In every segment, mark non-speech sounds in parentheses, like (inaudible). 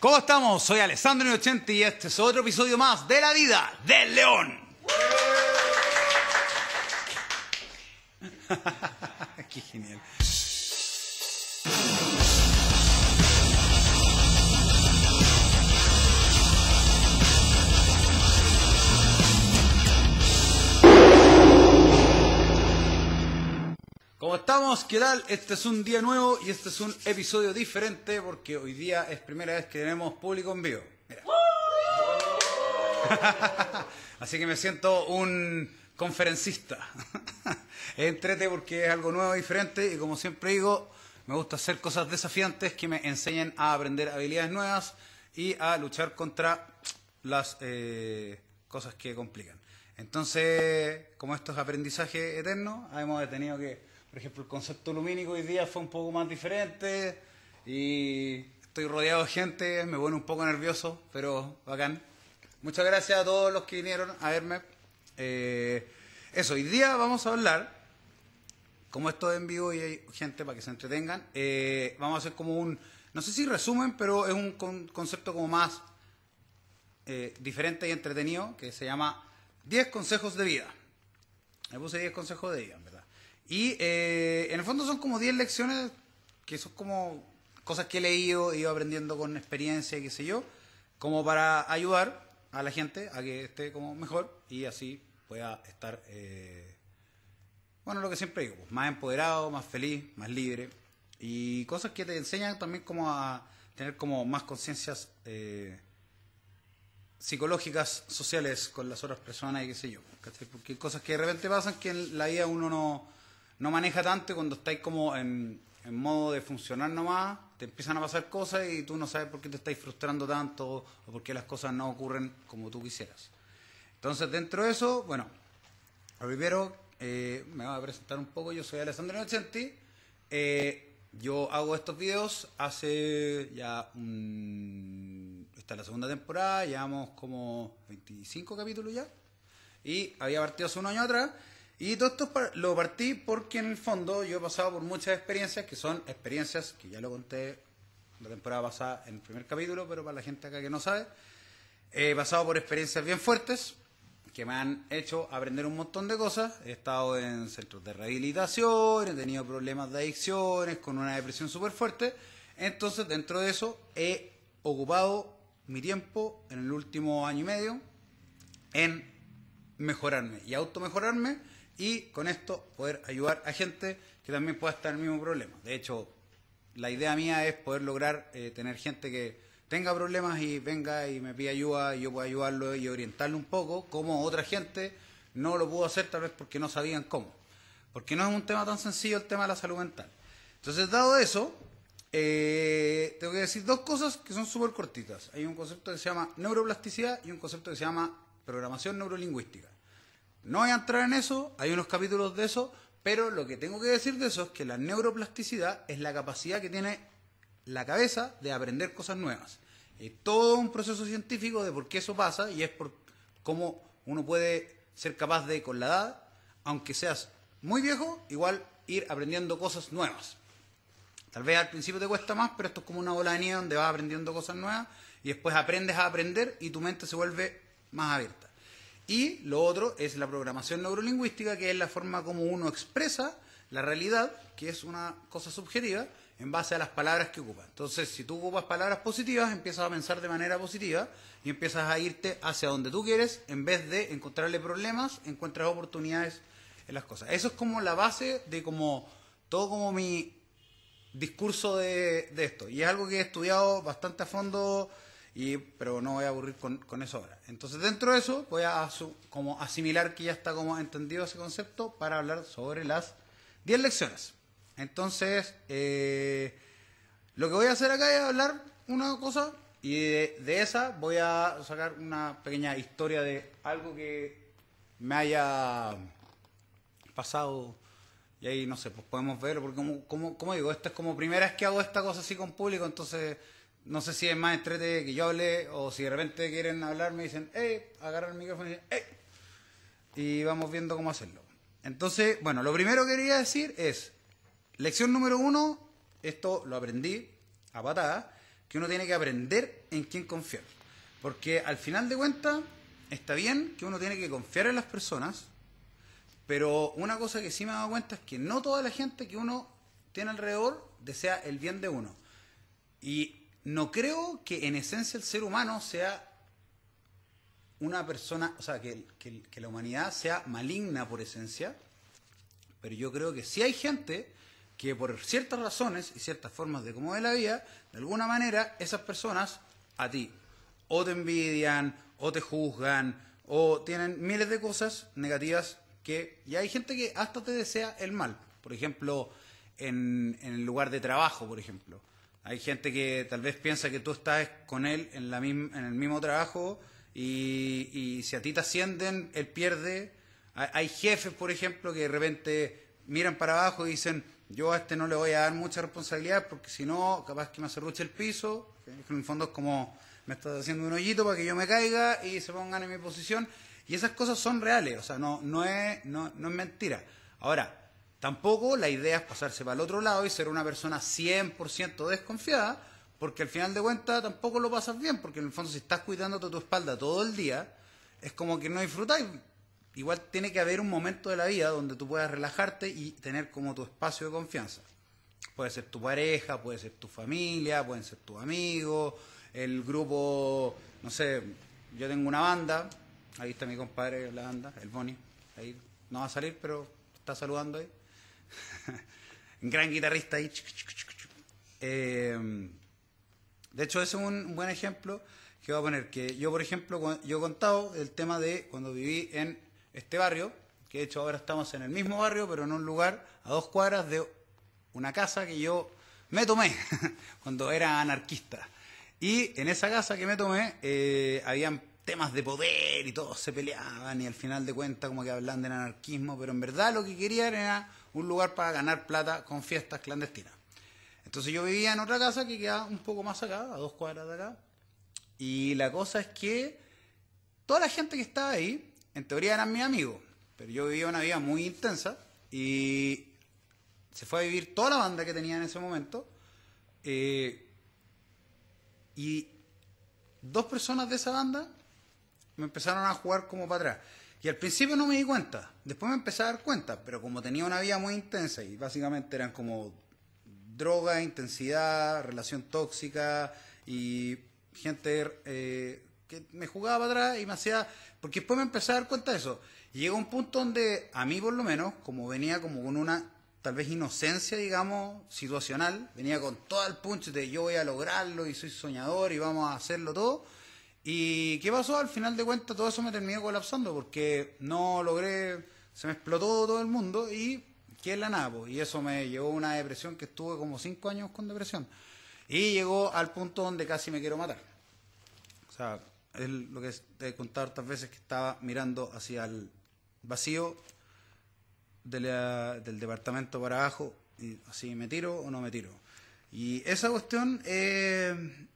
¿Cómo estamos? Soy Alessandro Inocenti y este es otro episodio más de La Vida del León. (laughs) Qué genial. ¿Cómo estamos? ¿Qué tal? Este es un día nuevo y este es un episodio diferente porque hoy día es primera vez que tenemos público en vivo. Mira. (laughs) Así que me siento un conferencista. (laughs) Entrete porque es algo nuevo, diferente y como siempre digo, me gusta hacer cosas desafiantes que me enseñen a aprender habilidades nuevas y a luchar contra las eh, cosas que complican. Entonces, como esto es aprendizaje eterno, hemos tenido que, por ejemplo, el concepto lumínico hoy día fue un poco más diferente y estoy rodeado de gente, me pone un poco nervioso, pero bacán. Muchas gracias a todos los que vinieron a verme. Eh, eso, hoy día vamos a hablar, como esto es en vivo y hay gente para que se entretengan, eh, vamos a hacer como un, no sé si resumen, pero es un con- concepto como más eh, diferente y entretenido que se llama 10 consejos de vida. Me puse 10 consejos de vida, verdad. Y eh, en el fondo son como 10 lecciones que son como cosas que he leído, he ido aprendiendo con experiencia y qué sé yo, como para ayudar a la gente a que esté como mejor y así pueda estar, eh, bueno, lo que siempre digo, pues, más empoderado, más feliz, más libre y cosas que te enseñan también como a tener como más conciencias eh, psicológicas, sociales con las otras personas y qué sé yo. ¿cachai? Porque hay cosas que de repente pasan que en la vida uno no, no maneja tanto cuando estáis como en, modo de funcionar nomás, te empiezan a pasar cosas y tú no sabes por qué te estáis frustrando tanto o por qué las cosas no ocurren como tú quisieras. Entonces, dentro de eso, bueno, primero, eh, me voy a presentar un poco. Yo soy Alessandro Inocenti. Eh, yo hago estos videos hace ya un... Esta es la segunda temporada, llevamos como 25 capítulos ya. Y había partido hace un año atrás. Y todo esto lo partí porque en el fondo yo he pasado por muchas experiencias que son experiencias que ya lo conté la temporada pasada en el primer capítulo, pero para la gente acá que no sabe, He pasado por experiencias bien fuertes que me han hecho aprender un montón de cosas. He estado en centros de rehabilitación, he tenido problemas de adicciones, con una depresión súper fuerte. Entonces, dentro de eso, he ocupado mi tiempo en el último año y medio en mejorarme y automejorarme y con esto poder ayudar a gente que también pueda estar en el mismo problema. De hecho, la idea mía es poder lograr eh, tener gente que tenga problemas y venga y me pida ayuda y yo pueda ayudarlo y orientarlo un poco, como otra gente no lo pudo hacer tal vez porque no sabían cómo. Porque no es un tema tan sencillo el tema de la salud mental. Entonces, dado eso, eh, tengo que decir dos cosas que son súper cortitas. Hay un concepto que se llama neuroplasticidad y un concepto que se llama programación neurolingüística. No voy a entrar en eso, hay unos capítulos de eso, pero lo que tengo que decir de eso es que la neuroplasticidad es la capacidad que tiene la cabeza de aprender cosas nuevas. Es todo un proceso científico de por qué eso pasa y es por cómo uno puede ser capaz de, con la edad, aunque seas muy viejo, igual ir aprendiendo cosas nuevas. Tal vez al principio te cuesta más, pero esto es como una bola de nieve donde vas aprendiendo cosas nuevas y después aprendes a aprender y tu mente se vuelve más abierta. Y lo otro es la programación neurolingüística, que es la forma como uno expresa la realidad, que es una cosa subjetiva, en base a las palabras que ocupa. Entonces, si tú ocupas palabras positivas, empiezas a pensar de manera positiva y empiezas a irte hacia donde tú quieres, en vez de encontrarle problemas, encuentras oportunidades en las cosas. Eso es como la base de como todo como mi discurso de, de esto. Y es algo que he estudiado bastante a fondo, y, pero no voy a aburrir con, con eso ahora. Entonces, dentro de eso, voy a asu- como asimilar que ya está como entendido ese concepto para hablar sobre las 10 lecciones. Entonces, eh, lo que voy a hacer acá es hablar una cosa y de, de esa voy a sacar una pequeña historia de algo que me haya pasado y ahí no sé, pues podemos verlo, porque como, como, como digo, esta es como primera vez que hago esta cosa así con público, entonces no sé si es más entrete que yo hable o si de repente quieren hablar me dicen, hey, agarran el micrófono y dicen, hey, y vamos viendo cómo hacerlo. Entonces, bueno, lo primero que quería decir es, lección número uno, esto lo aprendí a patada, que uno tiene que aprender en quién confiar. Porque al final de cuentas, está bien que uno tiene que confiar en las personas, pero una cosa que sí me he dado cuenta es que no toda la gente que uno tiene alrededor desea el bien de uno. Y no creo que en esencia el ser humano sea una persona, o sea, que, la humanidad sea maligna por esencia, pero yo creo que sí hay gente que por ciertas razones y ciertas formas de cómo ve la vida, de alguna manera esas personas a ti o te envidian, o te juzgan, o tienen miles de cosas negativas que... Y hay gente que hasta te desea el mal. Por ejemplo, en, el lugar de trabajo, por ejemplo. Hay gente que tal vez piensa que tú estás con él en, la en el mismo trabajo y, y si a ti te ascienden, él pierde. Hay jefes, por ejemplo, que de repente miran para abajo y dicen, yo a este no le voy a dar mucha responsabilidad porque si no, capaz que me acerruche el piso. En el fondo es como, me estás haciendo un hoyito para que yo me caiga y se pongan en mi posición. Y esas cosas son reales, o sea, no, no, es, no, no es mentira. Ahora, tampoco la idea es pasarse para el otro lado y ser una persona 100% desconfiada, porque al final de cuentas tampoco lo pasas bien, porque en el fondo si estás cuidándote tu espalda todo el día, es como que no disfrutáis igual tiene que haber un momento de la vida donde tú puedas relajarte y tener como tu espacio de confianza. Puede ser tu pareja, puede ser tu familia, pueden ser tus amigos, el grupo, no sé, yo tengo una banda, ahí está mi compadre la banda, el Boni, ahí no va a salir, pero está saludando ahí. (laughs) gran guitarrista ahí. Eh, de hecho, ese es un buen ejemplo que voy a poner, que yo, por ejemplo, yo he contado el tema de cuando viví en este barrio, que de hecho ahora estamos en el mismo barrio, pero en un lugar a dos cuadras de una casa que yo me tomé (laughs) cuando era anarquista. Y en esa casa que me tomé, eh, habían temas de poder y todos se peleaban y al final de cuentas como que hablan del anarquismo, pero en verdad lo que querían era un lugar para ganar plata con fiestas clandestinas. Entonces yo vivía en otra casa que quedaba un poco más acá, a dos cuadras de acá, y la cosa es que toda la gente que estaba ahí en teoría eran mis amigos, pero yo vivía una vida muy intensa y se fue a vivir toda la banda que tenía en ese momento. Eh, y dos personas de esa banda me empezaron a jugar como para atrás. Y al principio no me di cuenta, después me empecé a dar cuenta, pero como tenía una vida muy intensa y básicamente eran como droga, intensidad, relación tóxica y gente eh, que me jugaba para atrás y me hacía porque después me empecé a dar cuenta de eso. Y llegó un punto donde, a mí por lo menos, como venía como con una tal vez inocencia, digamos, situacional, venía con todo el punch de yo voy a lograrlo y soy soñador y vamos a hacerlo todo. ¿Y qué pasó? Al final de cuentas todo eso me terminó colapsando porque no logré, se me explotó todo el mundo y ¿qué es la nada? Y eso me llevó a una depresión que estuve como cinco años con depresión. Y llegó al punto donde casi me quiero matar. O sea, es lo que te he contado otras veces que estaba mirando hacia el vacío del departamento para abajo y así me tiro o no me tiro. Y esa cuestión eh,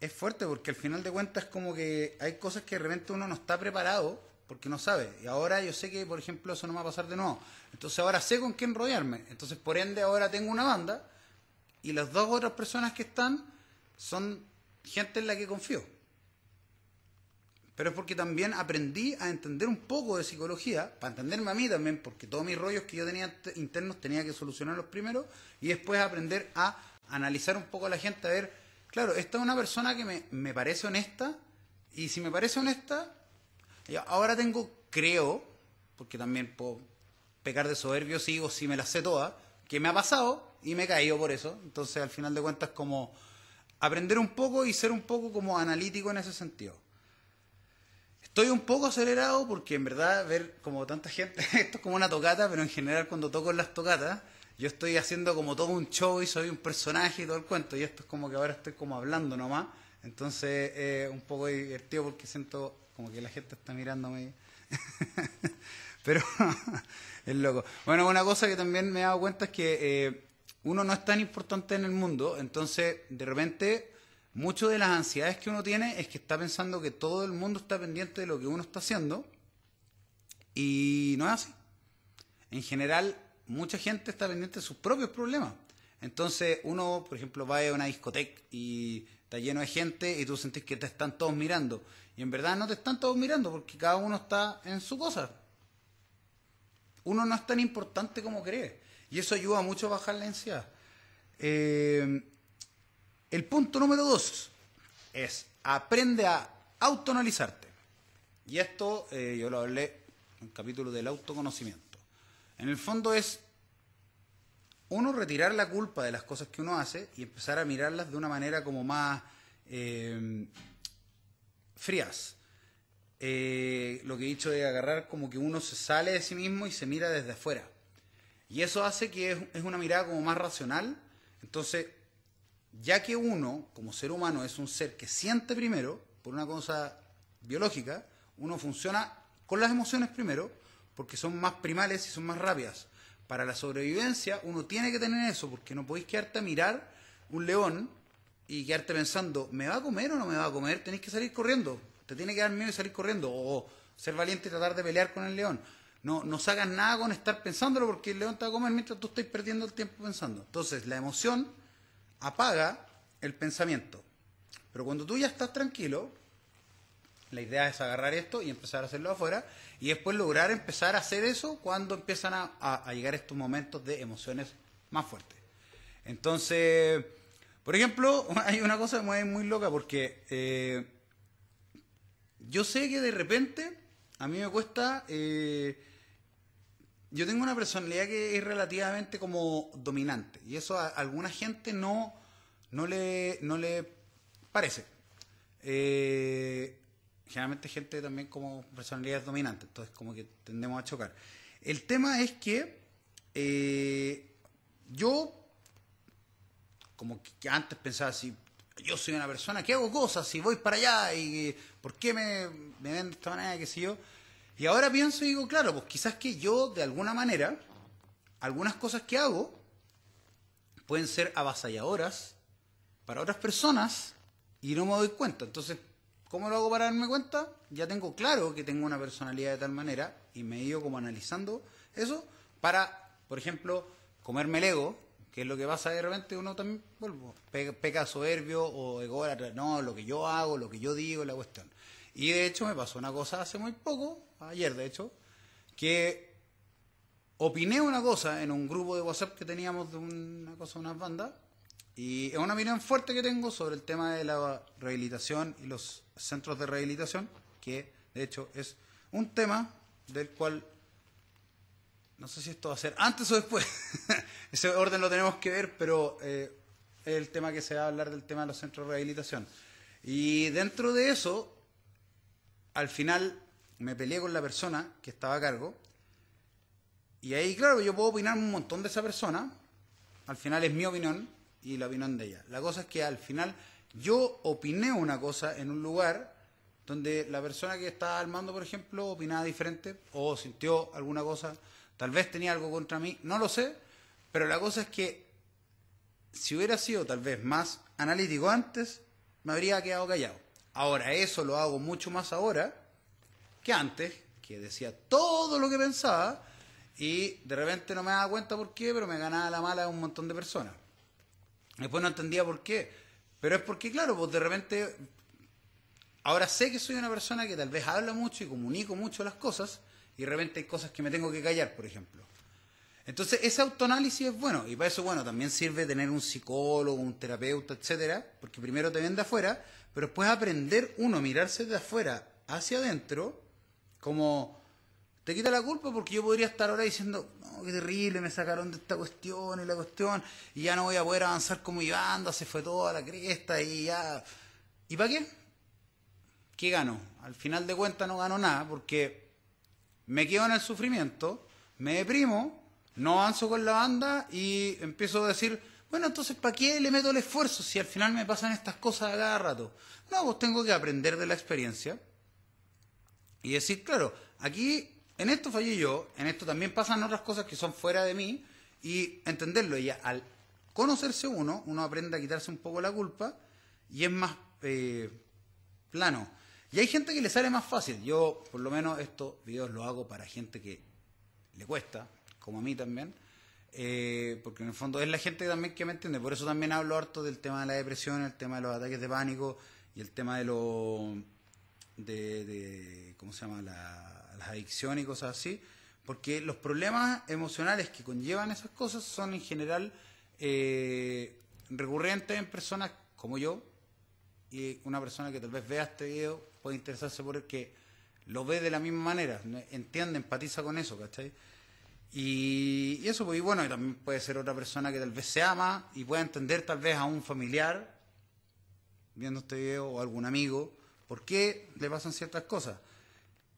es fuerte porque al final de cuentas como que hay cosas que de repente uno no está preparado porque no sabe. Y ahora yo sé que, por ejemplo, eso no va a pasar de nuevo. Entonces ahora sé con quién rodearme. Entonces, por ende, ahora tengo una banda y las dos otras personas que están son gente en la que confío pero es porque también aprendí a entender un poco de psicología, para entenderme a mí también, porque todos mis rollos que yo tenía internos tenía que solucionarlos primero y después aprender a analizar un poco a la gente, a ver, claro, esta es una persona que me, me parece honesta y si me parece honesta, ahora tengo, creo, porque también puedo pecar de soberbio, sigo si me las sé todas, que me ha pasado y me he caído por eso, entonces al final de cuentas como aprender un poco y ser un poco como analítico en ese sentido. Estoy un poco acelerado porque en verdad ver como tanta gente, (laughs) esto es como una tocata, pero en general cuando toco en las tocatas, yo estoy haciendo como todo un show y soy un personaje y todo el cuento, y esto es como que ahora estoy como hablando nomás, entonces es un poco divertido porque siento como que la gente está mirándome. (laughs) pero (laughs) es loco. Bueno, una cosa que también me he dado cuenta es que eh, uno no es tan importante en el mundo, entonces de repente Mucho de las ansiedades que uno tiene es que está pensando que todo el mundo está pendiente de lo que uno está haciendo y no es así. En general, mucha gente está pendiente de sus propios problemas. Entonces uno, por ejemplo, va a una discoteca y está lleno de gente y tú sentís que te están todos mirando. Y en verdad no te están todos mirando porque cada uno está en su cosa. Uno no es tan importante como cree. Y eso ayuda mucho a bajar la ansiedad. Eh, el punto número dos es aprende a autoanalizarte. Y esto eh, yo lo hablé en el capítulo del autoconocimiento. En el fondo es uno retirar la culpa de las cosas que uno hace y empezar a mirarlas de una manera como más eh, frías. Lo que he dicho de agarrar como que uno se sale de sí mismo y se mira desde afuera. Y eso hace que es, es una mirada como más racional. Entonces, ya que uno, como ser humano, es un ser que siente primero, por una cosa biológica, uno funciona con las emociones primero, porque son más primales y son más rápidas para la sobrevivencia uno tiene que tener eso, porque no podéis quedarte a mirar un león y quedarte pensando, ¿me va a comer o no me va a comer? Tenéis que salir corriendo. Te tiene que dar miedo y salir corriendo. O ser valiente y tratar de pelear con el león. No, no sacas nada con estar pensándolo porque el león te va a comer mientras tú estás perdiendo el tiempo pensando. Entonces, la emoción apaga el pensamiento. Pero cuando tú ya estás tranquilo, la idea es agarrar esto y empezar a hacerlo afuera y después lograr empezar a hacer eso cuando empiezan a, llegar estos momentos de emociones más fuertes. Entonces, por ejemplo, (laughs) hay una cosa muy, muy loca porque eh, yo sé que de repente a mí me cuesta... Eh, yo tengo una personalidad que es relativamente como dominante y eso a alguna gente no, no, le, no le parece. Eh, generalmente gente también como personalidades dominantes, entonces como que tendemos a chocar. El tema es que eh, yo, como que antes pensaba así, yo soy una persona que hago cosas y voy para allá y por qué me, me ven de esta manera, qué sé yo. Y ahora pienso y digo, claro, pues quizás que yo de alguna manera, algunas cosas que hago pueden ser avasalladoras para otras personas y no me doy cuenta. Entonces ¿Cómo lo hago para darme cuenta? Ya tengo claro que tengo una personalidad de tal manera y me he ido como analizando eso para, por ejemplo, comerme el ego, que es lo que pasa de repente uno también, vuelvo, peca soberbio o ególatra, no, lo que yo hago, lo que yo digo, la cuestión. Y de hecho me pasó una cosa hace muy poco, ayer de hecho, que opiné una cosa en un grupo de WhatsApp que teníamos de una cosa, unas bandas, y es una opinión fuerte que tengo sobre el tema de la rehabilitación y los centros de rehabilitación, que de hecho es un tema del cual no sé si esto va a ser antes o después. (laughs) Ese orden lo tenemos que ver, pero eh, es el tema que se va a hablar del tema de los centros de rehabilitación. Y dentro de eso, al final me peleé con la persona que estaba a cargo. Y ahí, claro, yo puedo opinar un montón de esa persona. Al final es mi opinión y la opinión de ella. La cosa es que al final yo opiné una cosa en un lugar donde la persona que estaba al mando, por ejemplo, opinaba diferente o sintió alguna cosa, tal vez tenía algo contra mí, no lo sé, pero la cosa es que si hubiera sido tal vez más analítico antes, me habría quedado callado. Ahora, eso lo hago mucho más ahora que antes, que decía todo lo que pensaba y de repente no me daba cuenta por qué, pero me ganaba la mala de un montón de personas. Después no entendía por qué. Pero es porque, claro, pues de repente, ahora sé que soy una persona que tal vez habla mucho y comunico mucho las cosas, y de repente hay cosas que me tengo que callar, por ejemplo. Entonces, ese autoanálisis es bueno, y para eso, bueno, también sirve tener un psicólogo, un terapeuta, etcétera, porque primero te ven de afuera, pero después aprender uno, mirarse de afuera hacia adentro, como te quita la culpa porque yo podría estar ahora diciendo, no, qué terrible, me sacaron de esta cuestión y la cuestión, y ya no voy a poder avanzar como iba, anda, se fue toda la cresta y ya. ¿Y para qué? ¿Qué gano? Al final de cuentas no gano nada porque me quedo en el sufrimiento, me deprimo, no avanzo con la banda y empiezo a decir, bueno, entonces ¿para qué le meto el esfuerzo si al final me pasan estas cosas a cada rato? No, pues tengo que aprender de la experiencia y decir, claro, aquí en esto fallé yo, en esto también pasan otras cosas que son fuera de mí y entenderlo. Y al conocerse uno, uno aprende a quitarse un poco la culpa y es más eh, plano. Y hay gente que le sale más fácil. Yo, por lo menos, estos videos los hago para gente que le cuesta, como a mí también. eh, porque en el fondo es la gente también que me entiende, por eso también hablo harto del tema de la depresión, el tema de los ataques de pánico y el tema de lo de, ¿cómo se llama? Las adicciones y cosas así, porque los problemas emocionales que conllevan esas cosas son en general eh, recurrentes en personas como yo y una persona que tal vez vea este video puede interesarse por el que lo ve de la misma manera, entiende, empatiza con eso, ¿cachai? Y, eso, pues, y bueno, y también puede ser otra persona que tal vez se ama y pueda entender tal vez a un familiar viendo este video o algún amigo por qué le pasan ciertas cosas.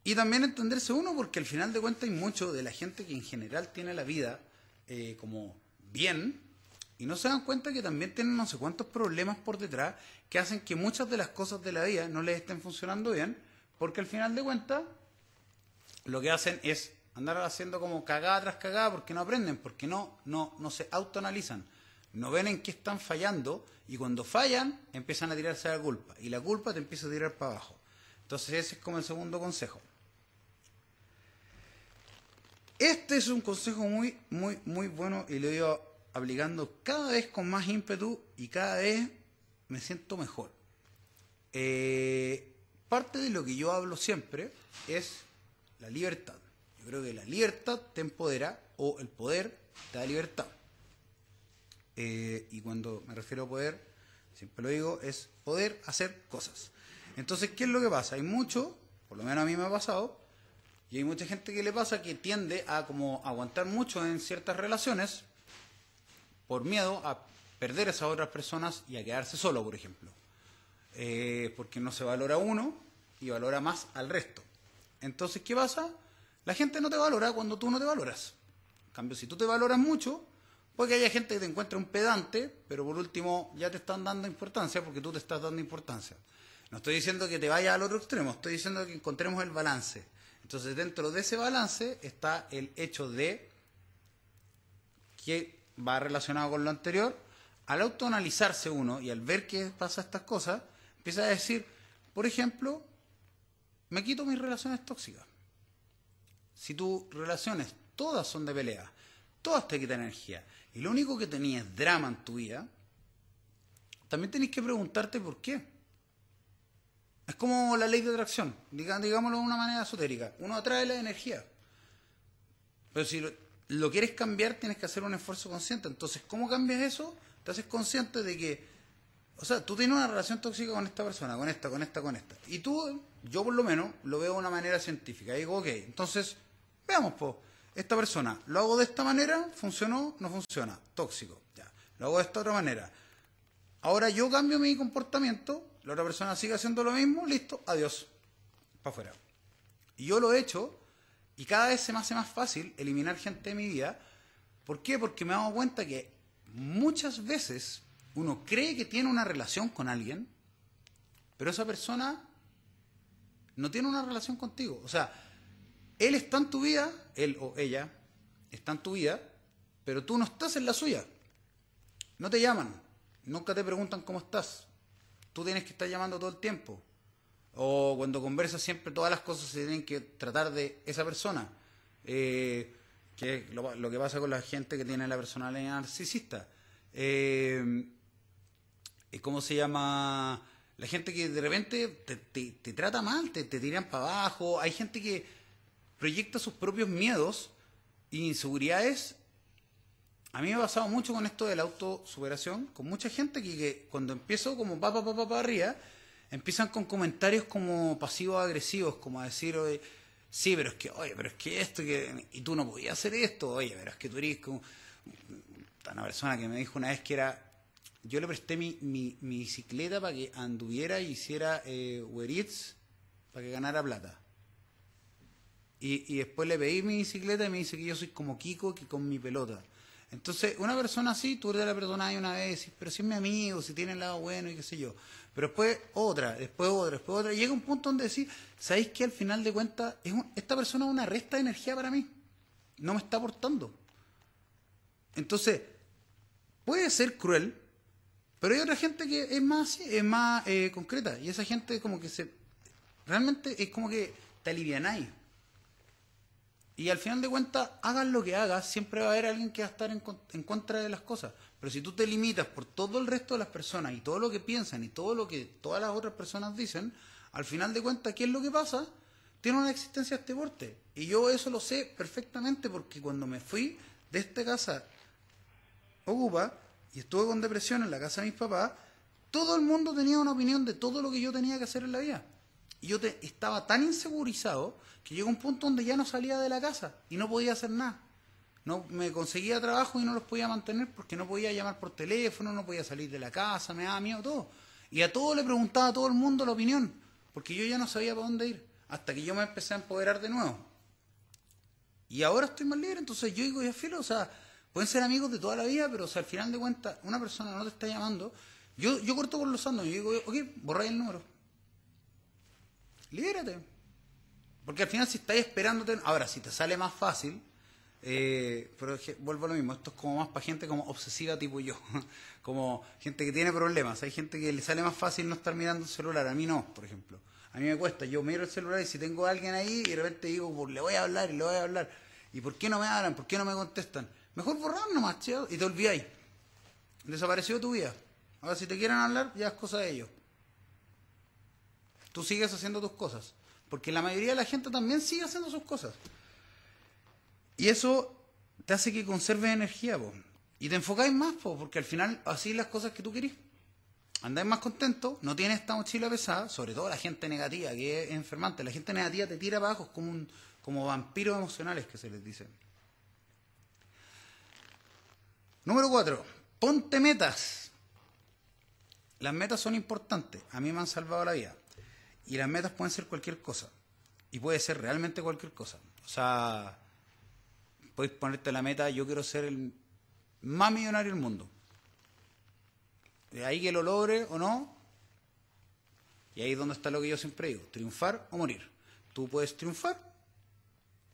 Y también entenderse uno porque al final de cuentas hay mucho de la gente que en general tiene la vida eh, como bien y no se dan cuenta que también tienen no sé cuántos problemas por detrás que hacen que muchas de las cosas de la vida no les estén funcionando bien porque al final de cuentas lo que hacen es andar haciendo como cagada tras cagada porque no aprenden, porque no, no, no se autoanalizan, no ven en qué están fallando y cuando fallan empiezan a tirarse la culpa y la culpa te empieza a tirar para abajo. Entonces ese es como el segundo consejo. Este es un consejo muy, muy, muy bueno y lo he ido aplicando cada vez con más ímpetu y cada vez me siento mejor. Eh, parte de lo que yo hablo siempre es la libertad. Yo creo que la libertad te empodera o el poder te da libertad. Eh, y cuando me refiero a poder, siempre lo digo, es poder hacer cosas. Entonces, ¿qué es lo que pasa? Hay mucho, por lo menos a mí me ha pasado, y hay mucha gente que le pasa que tiende a como aguantar mucho en ciertas relaciones por miedo a perder a esas otras personas y a quedarse solo, por ejemplo. Eh, porque no se valora uno y valora más al resto. Entonces, ¿qué pasa? La gente no te valora cuando tú no te valoras. En cambio, si tú te valoras mucho, puede que haya gente que te encuentre un pedante, pero por último ya te están dando importancia porque tú te estás dando importancia. No estoy diciendo que te vayas al otro extremo, estoy diciendo que encontremos el balance. Entonces, dentro de ese balance está el hecho de que va relacionado con lo anterior, al autoanalizarse uno y al ver que pasa estas cosas, empieza a decir, por ejemplo, me quito mis relaciones tóxicas. Si tus relaciones todas son de pelea, todas te quitan energía, y lo único que tenías drama en tu vida, también tenés que preguntarte por qué. Es como la ley de atracción, digámoslo de una manera esotérica. Uno atrae la energía. Pero si lo, quieres cambiar, tienes que hacer un esfuerzo consciente. Entonces, ¿cómo cambias eso? Te haces consciente de que, o sea, tú tienes una relación tóxica con esta persona, con esta, con esta, con esta. Y tú, yo por lo menos, lo veo de una manera científica. Y digo, ok, entonces Veamos, pues, esta persona, lo hago de esta manera, funcionó, no funciona, tóxico, ya. Lo hago de esta otra manera. Ahora yo cambio mi comportamiento, la otra persona sigue haciendo lo mismo, listo, adiós, para afuera. Y yo lo he hecho y cada vez se me hace más fácil eliminar gente de mi vida. ¿Por qué? Porque me he dado cuenta que muchas veces uno cree que tiene una relación con alguien, pero esa persona no tiene una relación contigo. O sea, él está en tu vida, él o ella está en tu vida, pero tú no estás en la suya. No te llaman, nunca te preguntan cómo estás. Tú tienes que estar llamando todo el tiempo. O cuando conversas siempre todas las cosas se tienen que tratar de esa persona. Eh, que es lo, que pasa con la gente que tiene la personalidad narcisista. Eh, ¿Cómo se llama? La gente que de repente te, trata mal, te, te tiran para abajo. Hay gente que proyecta sus propios miedos e inseguridades. A mí me ha pasado mucho con esto de la autosuperación, con mucha gente que, cuando empiezo como pa, pa, pa, pa, arriba, empiezan con comentarios como pasivos agresivos, como a decir, oye, sí, pero es que, oye, pero es que esto, y tú no podías hacer esto, oye, pero es que tú eres como una persona que me dijo una vez que era, yo le presté mi, mi, bicicleta para que anduviera y hiciera eh, para que ganara plata. Y, después le pedí mi bicicleta y me dice que yo soy como Kiko que con mi pelota. Entonces, una persona así, tú te la perdonás una vez, decís, pero si es mi amigo, si tiene el lado bueno y qué sé yo. Pero después otra, después otra, después otra. llega un punto donde decís, ¿sabéis que al final de cuentas esta persona es una resta de energía para mí? No me está aportando. Entonces, puede ser cruel, pero hay otra gente que es más, es más eh, concreta. Y esa gente como que se... Realmente es como que te alivianáis Y al final de cuentas, hagas lo que hagas, siempre va a haber alguien que va a estar en, contra de las cosas. Pero si tú te limitas por todo el resto de las personas y todo lo que piensan y todo lo que todas las otras personas dicen, al final de cuentas, ¿qué es lo que pasa? Tiene una existencia este porte. Y yo eso lo sé perfectamente porque cuando me fui de esta casa ocupa y estuve con depresión en la casa de mis papás, todo el mundo tenía una opinión de todo lo que yo tenía que hacer en la vida. Y yo te, estaba tan insegurizado que llegó un punto donde ya no salía de la casa y no podía hacer nada. No, me conseguía trabajo y no los podía mantener porque no podía llamar por teléfono, no podía salir de la casa, me daba miedo todo. Y a todo le preguntaba a todo el mundo la opinión, porque yo ya no sabía para dónde ir, hasta que yo me empecé a empoderar de nuevo. Y ahora estoy más libre, entonces yo digo, ya filo, o sea, pueden ser amigos de toda la vida, pero o al final de cuentas, una persona no te está llamando, yo, yo corto por los sandos, yo digo, ok, borráis el número. Libérate. Porque al final si estáis esperándote, ahora si te sale más fácil, eh, pero vuelvo a lo mismo, esto es como más para gente como obsesiva tipo yo, (laughs) como gente que tiene problemas, hay gente que le sale más fácil no estar mirando el celular, a mí no, por ejemplo. A mí me cuesta, yo miro el celular y si tengo a alguien ahí y de repente digo, pues le voy a hablar y le voy a hablar, ¿y por qué no me hablan? ¿Por qué no me contestan? Mejor borrar nomás, chido, y te olvidáis. Desapareció tu vida. Ahora si te quieren hablar, ya es cosa de ellos. Tú sigues haciendo tus cosas. Porque la mayoría de la gente también sigue haciendo sus cosas. Y eso te hace que conserves energía, po. Y te enfocáis más, po, porque al final así las cosas que tú querís. Andáis más contento, no tienes esta mochila pesada, sobre todo la gente negativa, que es enfermante. La gente negativa te tira abajo, como, un, como vampiros emocionales que se les dice. Número cuatro, ponte metas. Las metas son importantes, a mí me han salvado la vida. Y las metas pueden ser cualquier cosa. Y puede ser realmente cualquier cosa. O sea, puedes ponerte la meta, yo quiero ser el más millonario del mundo. De ahí que lo logre o no. Y ahí es donde está lo que yo siempre digo, triunfar o morir. Tú puedes triunfar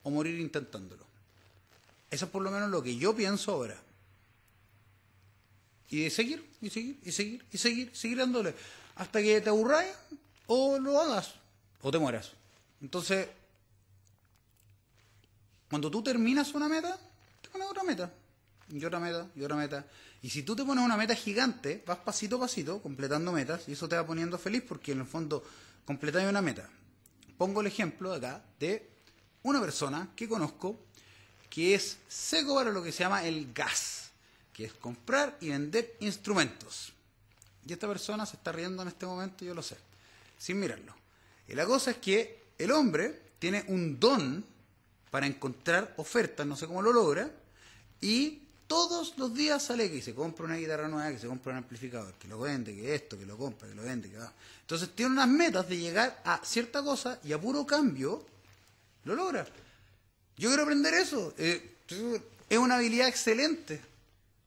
o morir intentándolo. Eso es por lo menos lo que yo pienso ahora. Y de seguir, y seguir, y seguir, y seguir, seguir dándole. Hasta que te aburráis o lo hagas o te mueras. Entonces, cuando tú terminas una meta, te pones otra meta, y otra meta, y otra meta. Y si tú te pones una meta gigante, vas pasito a pasito, completando metas, y eso te va poniendo feliz porque en el fondo completas una meta. Pongo el ejemplo acá de una persona que conozco que es seco para lo que se llama el gas, que es comprar y vender instrumentos. Y esta persona se está riendo en este momento, yo lo sé sin mirarlo. Y la cosa es que el hombre tiene un don para encontrar ofertas, no sé cómo lo logra, y todos los días sale que se compra una guitarra nueva, que se compra un amplificador, que lo vende, que esto, que lo compra, que lo vende, que va. Entonces tiene unas metas de llegar a cierta cosa y a puro cambio lo logra. Yo quiero aprender eso. Eh, es una habilidad excelente.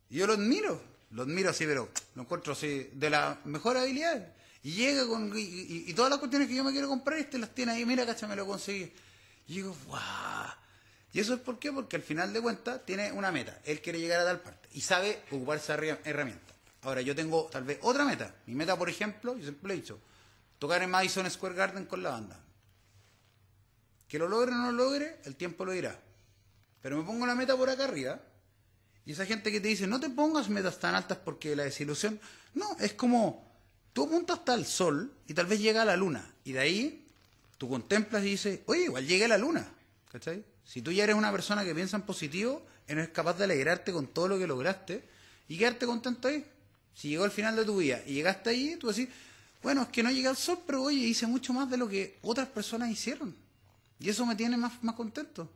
Yo lo admiro. Lo admiro así, pero lo encuentro así de las mejores habilidades. Y llega con. Y, todas las cuestiones que yo me quiero comprar, este las tiene ahí, mira, cacha, me lo conseguí. Y digo, ¡guau! ¿Y eso es? Porque al final de cuentas tiene una meta. Él quiere llegar a tal parte y sabe ocupar esa herramienta. Ahora, yo tengo tal vez otra meta. Mi meta, por ejemplo, yo siempre lo he dicho, tocar en Madison Square Garden con la banda. Que lo logre o no lo logre, el tiempo lo dirá. Pero me pongo la meta por acá arriba. Y esa gente que te dice, no te pongas metas tan altas porque la desilusión. No, es como, Tú apuntas hasta el sol y tal vez llega a la luna. Y de ahí tú contemplas y dices, oye, igual llegué a la luna. ¿Cachai? Si tú ya eres una persona que piensa en positivo, eres capaz de alegrarte con todo lo que lograste y quedarte contento ahí. Si llegó al final de tu vida y llegaste ahí, tú decís, bueno, es que no llegué al sol, pero oye, hice mucho más de lo que otras personas hicieron. Y eso me tiene más, más contento.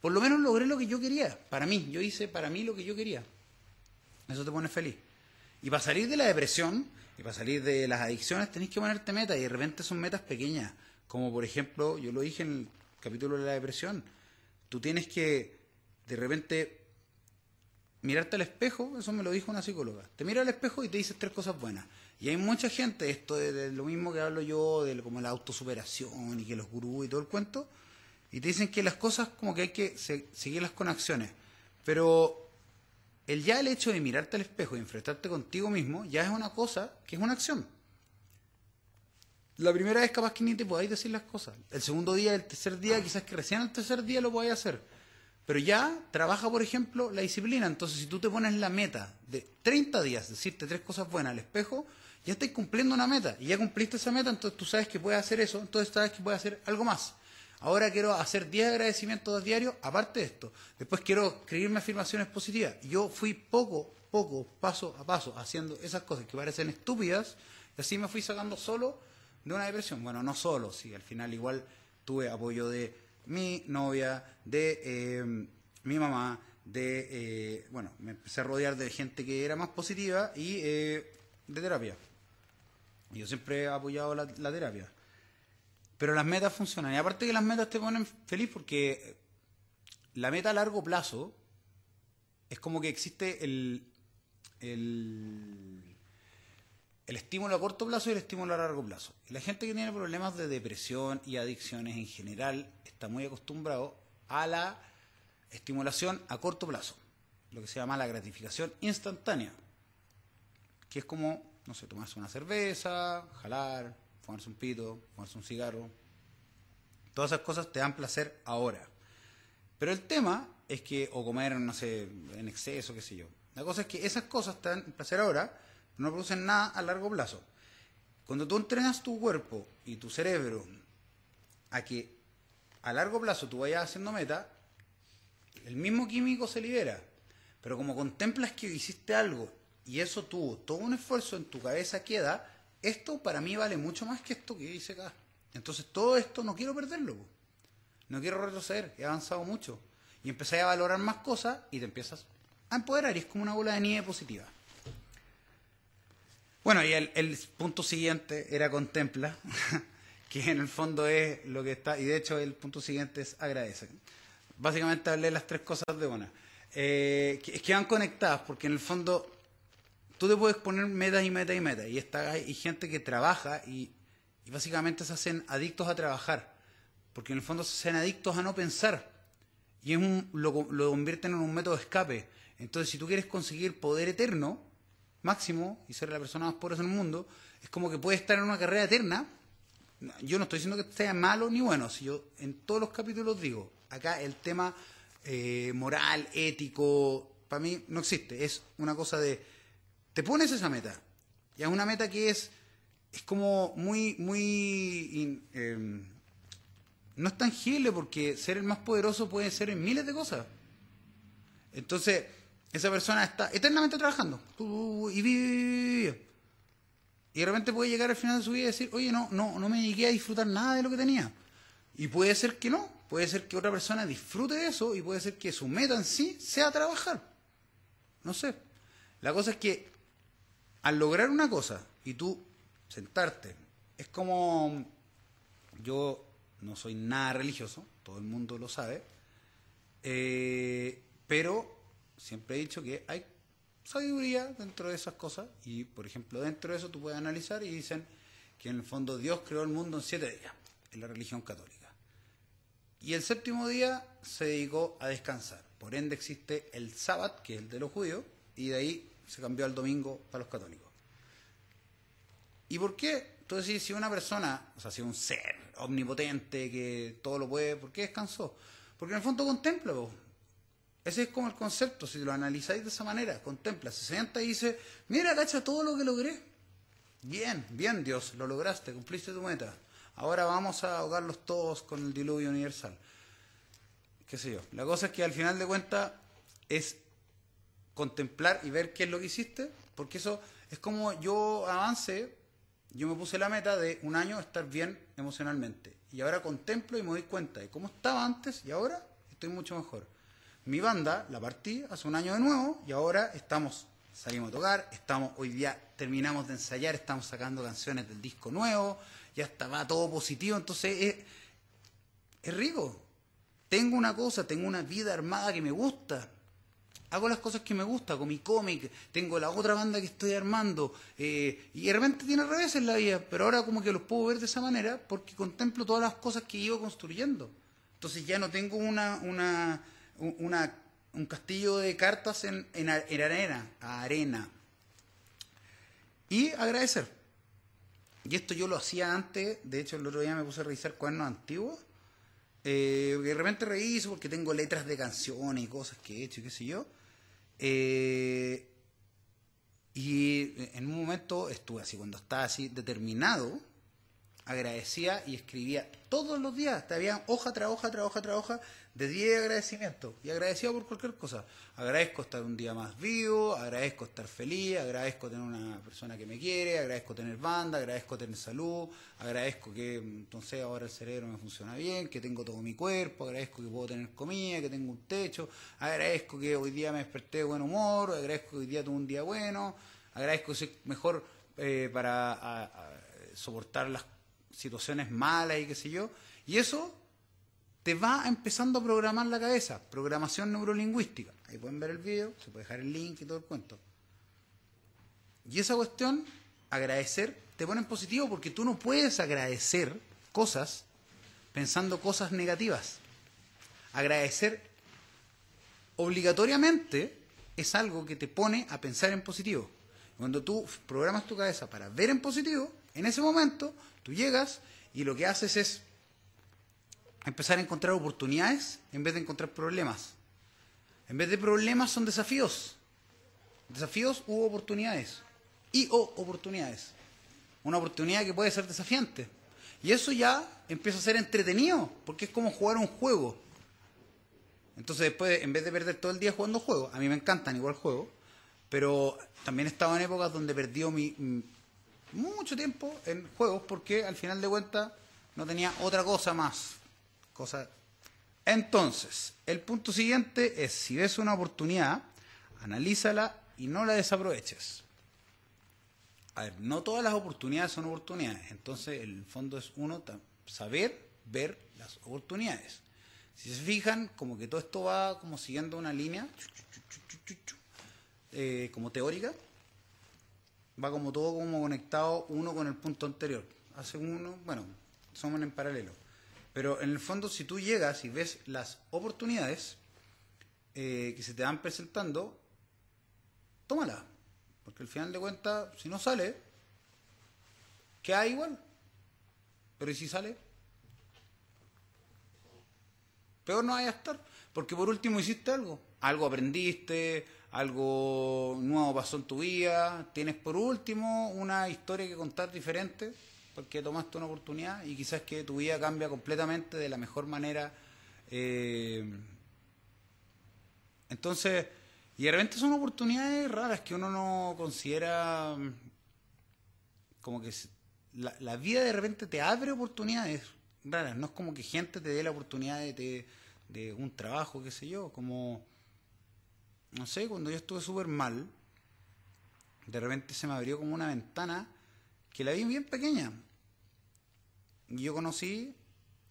Por lo menos logré lo que yo quería. Para mí, yo hice para mí lo que yo quería. Eso te pone feliz. Y para salir de la depresión, y para salir de las adicciones tenéis que ponerte metas y de repente son metas pequeñas. Como por ejemplo, yo lo dije en el capítulo de la depresión, tú tienes que de repente mirarte al espejo, eso me lo dijo una psicóloga, te mira al espejo y te dices tres cosas buenas. Y hay mucha gente, esto de, lo mismo que hablo yo, de como la autosuperación y que los gurús y todo el cuento, y te dicen que las cosas como que hay que seguirlas con acciones. Pero el ya el hecho de mirarte al espejo y enfrentarte contigo mismo ya es una cosa que es una acción. La primera vez capaz que ni te podáis decir las cosas. El segundo día, el tercer día, quizás que recién el tercer día lo podáis hacer. Pero ya trabaja, por ejemplo, la disciplina. Entonces, si tú te pones la meta de 30 días, decirte tres cosas buenas al espejo, ya estás cumpliendo una meta. Y ya cumpliste esa meta, entonces tú sabes que puedes hacer eso, entonces sabes que puedes hacer algo más. Ahora quiero hacer 10 agradecimientos diarios, aparte de esto. Después quiero escribirme afirmaciones positivas. Yo fui poco, poco, paso a paso, haciendo esas cosas que parecen estúpidas, y así me fui sacando solo de una depresión. Bueno, no solo, sí, al final igual tuve apoyo de mi novia, de eh, mi mamá, de, eh, bueno, me empecé a rodear de gente que era más positiva y eh, de terapia. Yo siempre he apoyado la, terapia. Pero las metas funcionan. Y aparte que las metas te ponen feliz porque la meta a largo plazo es como que existe el, el, el estímulo a corto plazo y el estímulo a largo plazo. la gente que tiene problemas de depresión y adicciones en general está muy acostumbrado a la estimulación a corto plazo, lo que se llama la gratificación instantánea, que es como, no sé, tomarse una cerveza, jalar, fumarse un pito, fumarse un cigarro. Todas esas cosas te dan placer ahora. Pero el tema es que, o comer, no sé, en exceso, qué sé yo. La cosa es que esas cosas te dan placer ahora, no producen nada a largo plazo. Cuando tú entrenas tu cuerpo y tu cerebro a que a largo plazo tú vayas haciendo meta, el mismo químico se libera. Pero como contemplas que hiciste algo y eso tuvo todo un esfuerzo en tu cabeza queda, esto para mí vale mucho más que esto que hice acá. Entonces todo esto no quiero perderlo. No quiero retroceder, he avanzado mucho. Y empecé a valorar más cosas y te empiezas a empoderar y es como una bola de nieve positiva. Bueno, y el, punto siguiente era contempla, (laughs) que en el fondo es lo que está, y de hecho el punto siguiente es agradece. Básicamente hablé las tres cosas de una. Eh, que, que van conectadas, porque en el fondo tú te puedes poner metas y metas y metas, y está, hay gente que trabaja y, básicamente se hacen adictos a trabajar, porque en el fondo se hacen adictos a no pensar, y es un, lo, lo convierten en un método de escape. Entonces, si tú quieres conseguir poder eterno, máximo y ser la persona más poderosa en el mundo, es como que puede estar en una carrera eterna. Yo no estoy diciendo que sea malo ni bueno, si yo en todos los capítulos digo, acá el tema eh, moral, ético, para mí no existe, es una cosa de, te pones esa meta, y es una meta que es, es como muy, muy, em, no es tangible porque ser el más poderoso puede ser en miles de cosas. Entonces, esa persona está eternamente trabajando y vive, y de repente puede llegar al final de su vida y decir, oye, no, no, no me llegué a disfrutar nada de lo que tenía. Y puede ser que no, puede ser que otra persona disfrute de eso y puede ser que su meta en sí sea trabajar. No sé. La cosa es que al lograr una cosa y tú sentarte, es como yo no soy nada religioso, todo el mundo lo sabe, eh, pero siempre he dicho que hay sabiduría dentro de esas cosas y, por ejemplo, dentro de eso tú puedes analizar y dicen que en el fondo Dios creó el mundo en siete días, en la religión católica. Y el séptimo día se dedicó a descansar. Por ende existe el sábado, que es el de los judíos, y de ahí se cambió al domingo para los católicos. ¿Y por qué? Entonces, si una persona, o sea, si un ser omnipotente que todo lo puede, ¿por qué descansó? Porque en el fondo contempla, ese es como el concepto, si lo analizáis de esa manera, contempla, se sienta y dice, mira, cacha todo lo que logré. Bien, bien Dios, lo lograste, cumpliste tu meta. Ahora vamos a ahogarlos todos con el diluvio universal. Qué sé yo. La cosa es que al final de cuentas es contemplar y ver qué es lo que hiciste, porque eso es como yo avance, yo me puse la meta de un año estar bien emocionalmente. Y ahora contemplo y me doy cuenta de cómo estaba antes y ahora estoy mucho mejor. Mi banda la partí hace un año de nuevo y ahora estamos, salimos a tocar, estamos, hoy día terminamos de ensayar, estamos sacando canciones del disco nuevo, ya estaba todo positivo, entonces es, es rico. Tengo una cosa, tengo una vida armada que me gusta, hago las cosas que me gusta, con mi cómic, tengo la otra banda que estoy armando, eh, y de repente tiene revés en la vida, pero ahora como que los puedo ver de esa manera porque contemplo todas las cosas que iba construyendo. Entonces ya no tengo una, una, una, un castillo de cartas en, en, arena, arena. Y agradecer. Y esto yo lo hacía antes, de hecho el otro día me puse a revisar cuadernos antiguos. Eh, de repente reviso porque tengo letras de canciones y cosas que he hecho y qué sé yo. Eh, y en un momento estuve así, cuando estaba así determinado, agradecía y escribía todos los días. Había hoja tras hoja, tras hoja, tras hoja de 10 agradecimientos. Y agradecía por cualquier cosa. Agradezco estar un día más vivo, agradezco estar feliz, agradezco tener una persona que me quiere, agradezco tener banda, agradezco tener salud, agradezco que entonces ahora el cerebro me funciona bien, que tengo todo mi cuerpo, agradezco que puedo tener comida, que tengo un techo, agradezco que hoy día me desperté de buen humor, agradezco que hoy día tuve un día bueno, agradezco que soy mejor eh, para soportar las situaciones malas y qué sé yo. Y eso te va empezando a programar la cabeza. Programación neurolingüística. Ahí pueden ver el video, se puede dejar el link y todo el cuento. Y esa cuestión, agradecer, te pone en positivo porque tú no puedes agradecer cosas pensando cosas negativas. Agradecer obligatoriamente es algo que te pone a pensar en positivo. Cuando tú programas tu cabeza para ver en positivo, en ese momento Tú llegas y lo que haces es empezar a encontrar oportunidades en vez de encontrar problemas. En vez de problemas son desafíos. Desafíos u oportunidades. Y o oportunidades. Una oportunidad que puede ser desafiante. Y eso ya empieza a ser entretenido, porque es como jugar un juego. Entonces después, en vez de perder todo el día jugando juegos, a mí me encantan igual juegos, pero también he estado en épocas donde perdió mi, mucho tiempo en juegos porque al final de cuentas no tenía otra cosa más. Cosa... Entonces, el punto siguiente es, si ves una oportunidad, analízala y no la desaproveches. A ver, no todas las oportunidades son oportunidades. Entonces, el fondo es uno, saber ver las oportunidades. Si se fijan, como que todo esto va como siguiendo una línea, eh, como teórica, va como todo como conectado uno con el punto anterior. Hace uno, bueno, somos en paralelo. Pero en el fondo, si tú llegas y ves las oportunidades eh, que se te van presentando, tómala. Porque al final de cuentas, si no sale, queda igual. Pero ¿y si sale? Peor no vaya a estar. Porque por último hiciste algo. Algo aprendiste, algo nuevo pasó en tu vida, tienes por último una historia que contar diferente, porque tomaste una oportunidad y quizás que tu vida cambia completamente de la mejor manera. Eh, entonces, y de repente son oportunidades raras que uno no considera como que la, la vida de repente te abre oportunidades raras, no es como que gente te dé la oportunidad de, de un trabajo, qué sé yo, como no sé, cuando yo estuve súper mal, de repente se me abrió como una ventana que la vi bien pequeña. Y yo conocí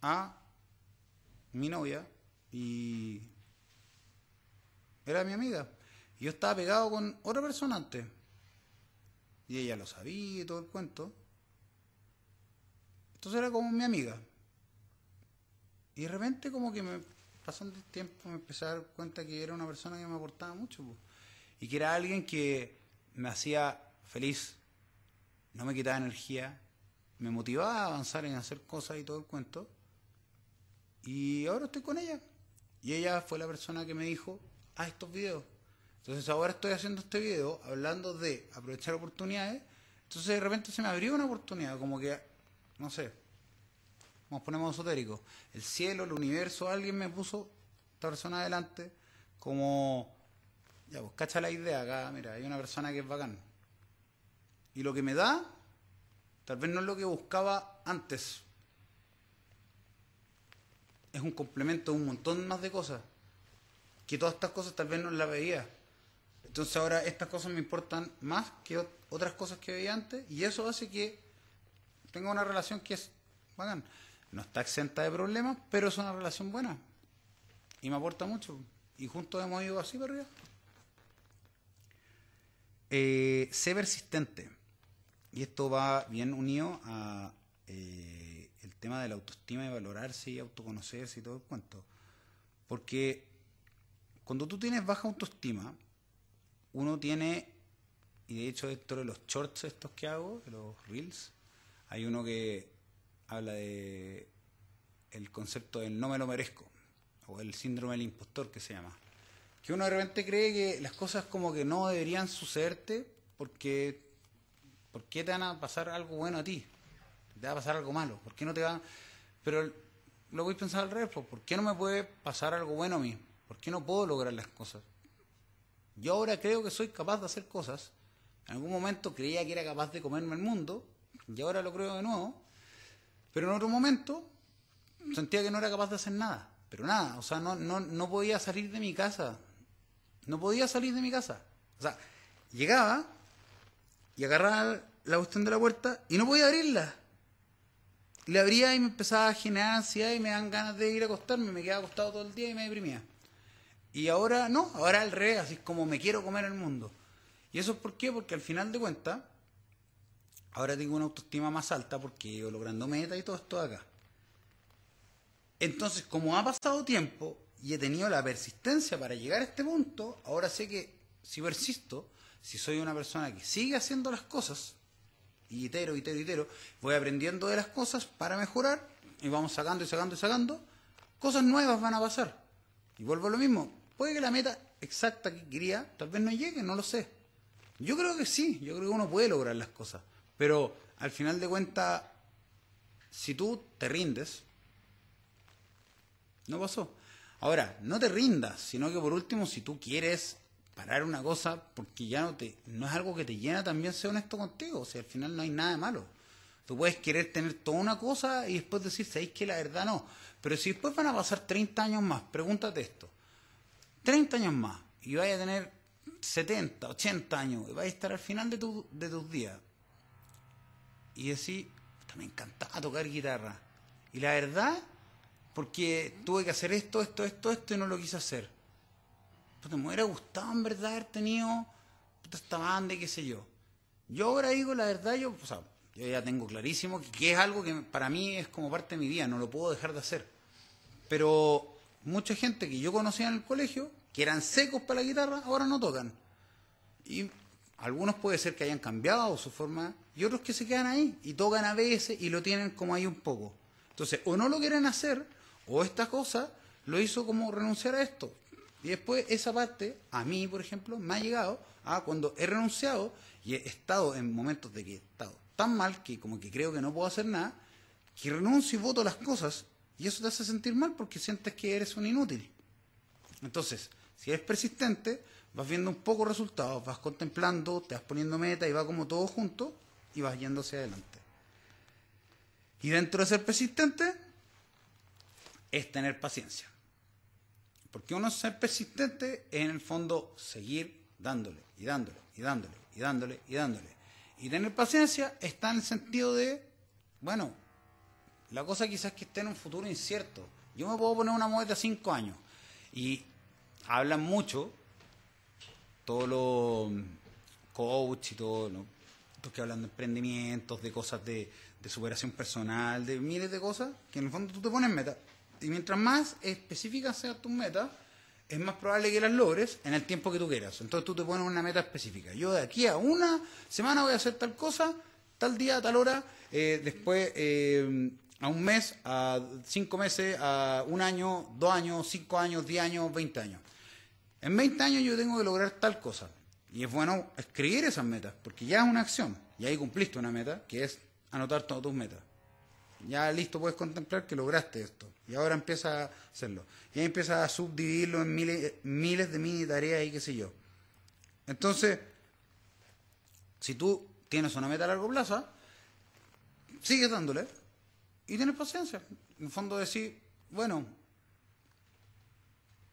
a mi novia y era mi amiga. Y yo estaba pegado con otra persona antes. Y ella lo sabía y todo el cuento. Entonces era como mi amiga. Y de repente como que me pasando el tiempo me empecé a dar cuenta que era una persona que me aportaba mucho y que era alguien que me hacía feliz, no me quitaba energía, me motivaba a avanzar en hacer cosas y todo el cuento. Y ahora estoy con ella. Y ella fue la persona que me dijo, haz estos videos. Entonces ahora estoy haciendo este video hablando de aprovechar oportunidades. Entonces de repente se me abrió una oportunidad, como que, no sé, nos ponemos esotéricos, el cielo, el universo, alguien me puso esta persona adelante como, ya pues cacha la idea acá, mira, hay una persona que es bacán. Y lo que me da, tal vez no es lo que buscaba antes. Es un complemento de un montón más de cosas. Que todas estas cosas tal vez no las veía. Entonces ahora estas cosas me importan más que otras cosas que veía antes y eso hace que tenga una relación que es bacán. No está exenta de problemas, pero es una relación buena. Y me aporta mucho. Y juntos hemos ido así para arriba. Eh, sé persistente. Y esto va bien unido a eh, el tema de la autoestima y valorarse y autoconocerse y todo el cuento. Porque cuando tú tienes baja autoestima, uno tiene, y de hecho dentro de los shorts estos que hago, los reels, hay uno que habla de el concepto del no me lo merezco, o el síndrome del impostor que se llama. Que uno de repente cree que las cosas como que no deberían sucederte porque ¿por qué te van a pasar algo bueno a ti? Te va a pasar algo malo, ¿por qué no te va Pero lo voy a pensar al revés, pues, ¿por qué no me puede pasar algo bueno a mí? ¿Por qué no puedo lograr las cosas? Yo ahora creo que soy capaz de hacer cosas. En algún momento creía que era capaz de comerme el mundo, y ahora lo creo de nuevo. Pero en otro momento sentía que no era capaz de hacer nada. Pero nada, o sea, no, no, no podía salir de mi casa. No podía salir de mi casa. O sea, llegaba y agarraba la cuestión de la puerta y no podía abrirla. Le abría y me empezaba a generar ansiedad y me dan ganas de ir a acostarme. Me quedaba acostado todo el día y me deprimía. Y ahora no, ahora al revés, así como me quiero comer el mundo. ¿Y eso es por qué? Porque al final de cuentas, ahora tengo una autoestima más alta porque yo logrando metas y todo esto acá. Entonces, como ha pasado tiempo y he tenido la persistencia para llegar a este punto, ahora sé que si persisto, si soy una persona que sigue haciendo las cosas, y itero, itero, itero, voy aprendiendo de las cosas para mejorar y vamos sacando y sacando y sacando, cosas nuevas van a pasar. Y vuelvo a lo mismo, puede que la meta exacta que quería tal vez no llegue, no lo sé. Yo creo que sí, yo creo que uno puede lograr las cosas, pero al final de cuentas, si tú te rindes, no pasó. Ahora, no te rindas, sino que por último, si tú quieres parar una cosa, porque ya no te, no es algo que te llena, también sé honesto contigo. O sea, al final no hay nada de malo. Tú puedes querer tener toda una cosa y después decir, ¿sabéis que la verdad no? Pero si después van a pasar 30 años más, pregúntate esto. 30 años más y vaya a tener 70, 80 años y vaya a estar al final de, tu, de tus días y decir, me encantaba tocar guitarra. Y la verdad porque tuve que hacer esto, esto, esto, esto y no lo quise hacer. Pues me hubiera gustado en verdad haber tenido esta banda y qué sé yo. Yo ahora digo la verdad, yo, o sea, yo ya tengo clarísimo que, es algo que para mí es como parte de mi vida, no lo puedo dejar de hacer. Pero mucha gente que yo conocía en el colegio, que eran secos para la guitarra, ahora no tocan. Y algunos puede ser que hayan cambiado su forma, y otros que se quedan ahí y tocan a veces y lo tienen como ahí un poco. Entonces, o no lo quieren hacer, o esta cosa lo hizo como renunciar a esto. Y después esa parte, a mí, por ejemplo, me ha llegado a cuando he renunciado y he estado en momentos de que he estado tan mal que como que creo que no puedo hacer nada, que renuncio y voto las cosas y eso te hace sentir mal porque sientes que eres un inútil. Entonces, si eres persistente, vas viendo un poco resultados, vas contemplando, te vas poniendo meta y va como todo junto y vas yendo hacia adelante. Y dentro de ser persistente, es tener paciencia. Porque uno ser persistente es en el fondo seguir dándole y dándole y dándole y dándole y dándole. Y tener paciencia está en el sentido de, bueno, la cosa quizás que esté en un futuro incierto. Yo me puedo poner una moneda de cinco años y hablan mucho todos los coach y todos los que hablan de emprendimientos, de cosas de, superación personal, de miles de cosas, que en el fondo tú te pones meta y mientras más específicas sean tus metas, es más probable que las logres en el tiempo que tú quieras. Entonces tú te pones una meta específica. Yo de aquí a una semana voy a hacer tal cosa, tal día, tal hora, eh, después eh, a un mes, a cinco meses, a un año, dos años, cinco años, diez años, veinte años. En 20 años yo tengo que lograr tal cosa. Y es bueno escribir esas metas, porque ya es una acción. Y ahí cumpliste una meta, que es anotar todas tus metas. Ya listo, puedes contemplar que lograste esto. Y ahora empieza a hacerlo. Y ahí empieza a subdividirlo en miles, miles de mini tareas y qué sé yo. Entonces, si tú tienes una meta a largo plazo, sigues dándole y tienes paciencia. En el fondo decir, bueno,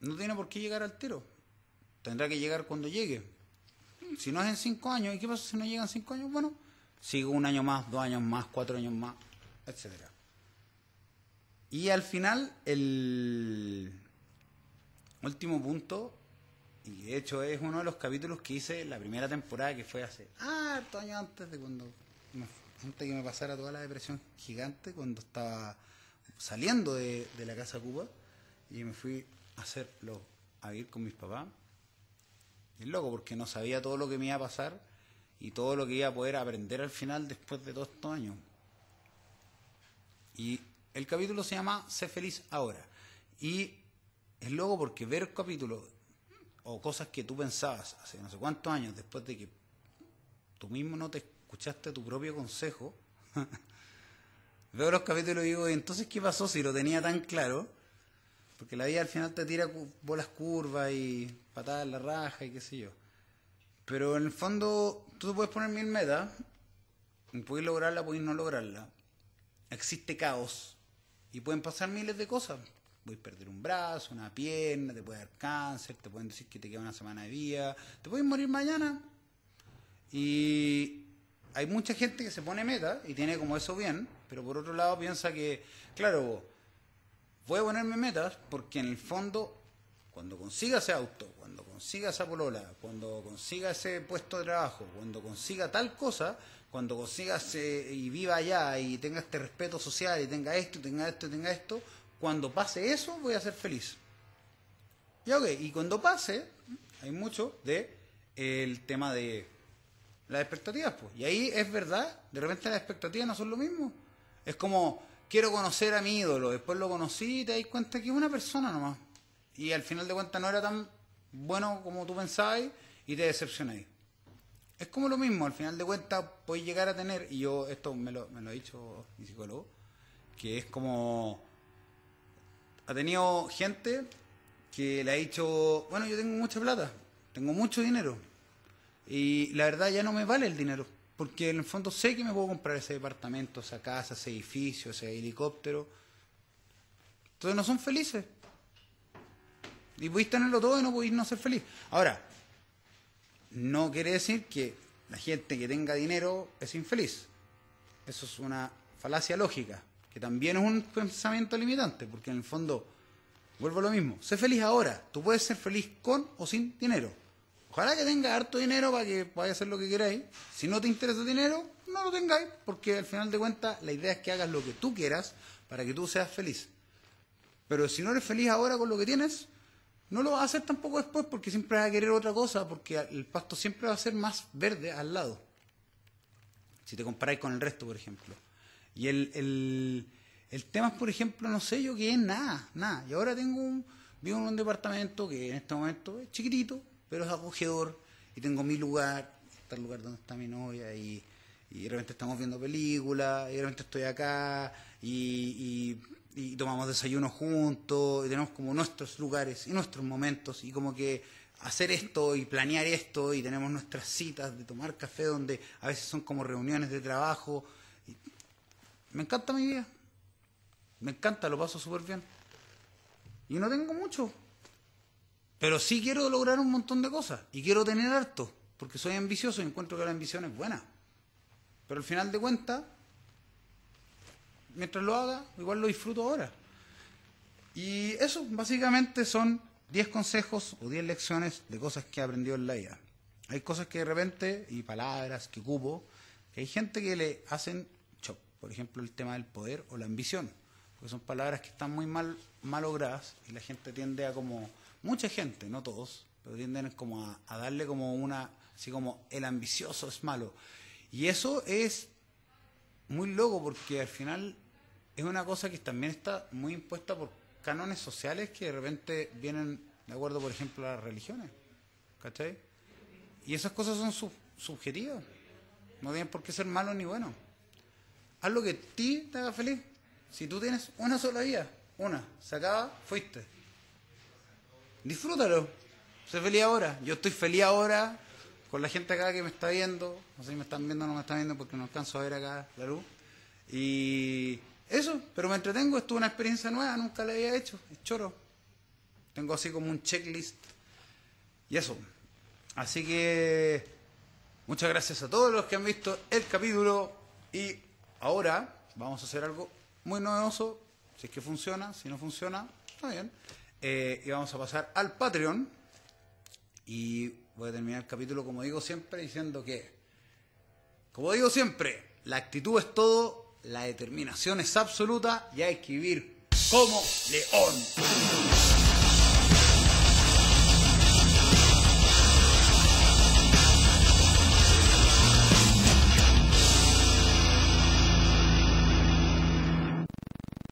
no tiene por qué llegar al tiro. Tendrá que llegar cuando llegue. Si no es en cinco años, ¿y qué pasa si no llegan cinco años? Bueno, sigo un año más, dos años más, cuatro años más etcétera. Y al final, el último punto, y de hecho es uno de los capítulos que hice la primera temporada, que fue hace harto años antes de cuando, antes de que me pasara toda la depresión gigante, cuando estaba saliendo de, de la casa Cuba, y me fui a hacerlo, a ir con mis papás. Es loco, porque no sabía todo lo que me iba a pasar y todo lo que iba a poder aprender al final después de todos estos años. Y El capítulo se llama Sé feliz ahora. Y es loco porque ver capítulos o cosas que tú pensabas hace no sé cuántos años después de que tú mismo no te escuchaste tu propio consejo, (laughs) veo los capítulos y digo, entonces qué pasó si lo tenía tan claro? Porque la vida al final te tira bolas curvas y patadas en la raja y qué sé yo. Pero en el fondo, tú te puedes poner mil metas, puedes lograrla, puedes no lograrla. Existe caos y pueden pasar miles de cosas. Puedes perder un brazo, una pierna, te puede dar cáncer, te pueden decir que te queda una semana de vida, te puedes morir mañana. Y hay mucha gente que se pone meta y tiene como eso bien, pero por otro lado piensa que, claro, voy a ponerme metas porque en el fondo, cuando consiga ese auto, cuando consiga esa polola, cuando consiga ese puesto de trabajo, cuando consiga tal cosa, cuando consiga y viva allá y tenga este respeto social y tenga esto, tenga esto, y tenga esto, cuando pase eso voy a ser feliz. Y ok, y cuando pase, hay mucho de el tema de las expectativas, pues. Y ahí es verdad, de repente las expectativas no son lo mismo. Es como, quiero conocer a mi ídolo, después lo conocí y te das cuenta que es una persona nomás. Y al final de cuentas no era tan bueno como tú pensabas y te decepcionáis. Es como lo mismo, al final de cuentas puedes llegar a tener, y yo esto me lo, me lo ha dicho mi psicólogo, que es como, ha tenido gente que le ha dicho, bueno, yo tengo mucha plata, tengo mucho dinero, y la verdad ya no me vale el dinero porque en el fondo sé que me puedo comprar ese departamento, esa casa, ese edificio, ese helicóptero. Entonces no son felices. Y podéis tenerlo todo y no podéis no ser feliz. Ahora, no quiere decir que la gente que tenga dinero es infeliz. Eso es una falacia lógica, que también es un pensamiento limitante, porque en el fondo, vuelvo a lo mismo, sé feliz ahora. Tú puedes ser feliz con o sin dinero. Ojalá que tenga harto dinero para que a hacer lo que queráis. Si no te interesa dinero, no lo tengáis, porque al final de cuentas la idea es que hagas lo que tú quieras para que tú seas feliz. Pero si no eres feliz ahora con lo que tienes, no lo vas a hacer tampoco después porque siempre vas a querer otra cosa, porque el pasto siempre va a ser más verde al lado. Si te comparáis con el resto, por ejemplo. Y el, el, el tema es, por ejemplo, no sé yo qué es nada, nada. Y ahora tengo un, vivo en un departamento que en este momento es chiquitito, pero es acogedor y tengo mi lugar, está el lugar donde está mi novia y, y de repente estamos viendo películas y de repente estoy acá y, y, tomamos desayuno juntos y tenemos como nuestros lugares y nuestros momentos y como que hacer esto y planear esto y tenemos nuestras citas de tomar café donde a veces son como reuniones de trabajo. me encanta mi vida, me encanta, lo paso súper bien. Y no tengo mucho, pero sí quiero lograr un montón de cosas y quiero tener harto, porque soy ambicioso y encuentro que la ambición es buena. Pero al final de cuentas, mientras lo haga, igual lo disfruto ahora. Y eso básicamente son 10 consejos o 10 lecciones de cosas que he aprendido en la vida. Hay cosas que de repente, y palabras que que hay gente que le hacen shock. Por ejemplo, el tema del poder o la ambición. Porque son palabras que están muy mal malogradas y la gente tiende a como mucha gente, no todos, pero tienden como a, darle como una, así como el ambicioso es malo. Y eso es muy loco porque al final es una cosa que también está muy impuesta por cánones sociales que de repente vienen de acuerdo, por ejemplo, a las religiones. ¿Cachai? Y esas cosas son subjetivas. No tienen por qué ser malos ni buenos. Haz lo que a ti te haga feliz. Si tú tienes una sola vida, una, se fuiste disfrútalo. Sé feliz ahora. Yo estoy feliz ahora con la gente acá que me está viendo. No sé si me están viendo o no me están viendo porque no alcanzo a ver acá la luz. Y eso, pero me entretengo. Esto es una experiencia nueva, nunca la había hecho. Es choro. Tengo así como un checklist. Y eso. Así que muchas gracias a todos los que han visto el capítulo. Y ahora vamos a hacer algo muy novedoso. Si es que funciona, si no funciona, está bien. Eh, y vamos a pasar al Patreon. Y voy a terminar el capítulo, como digo siempre, diciendo que, como digo siempre, la actitud es todo, la determinación es absoluta y hay que vivir como león.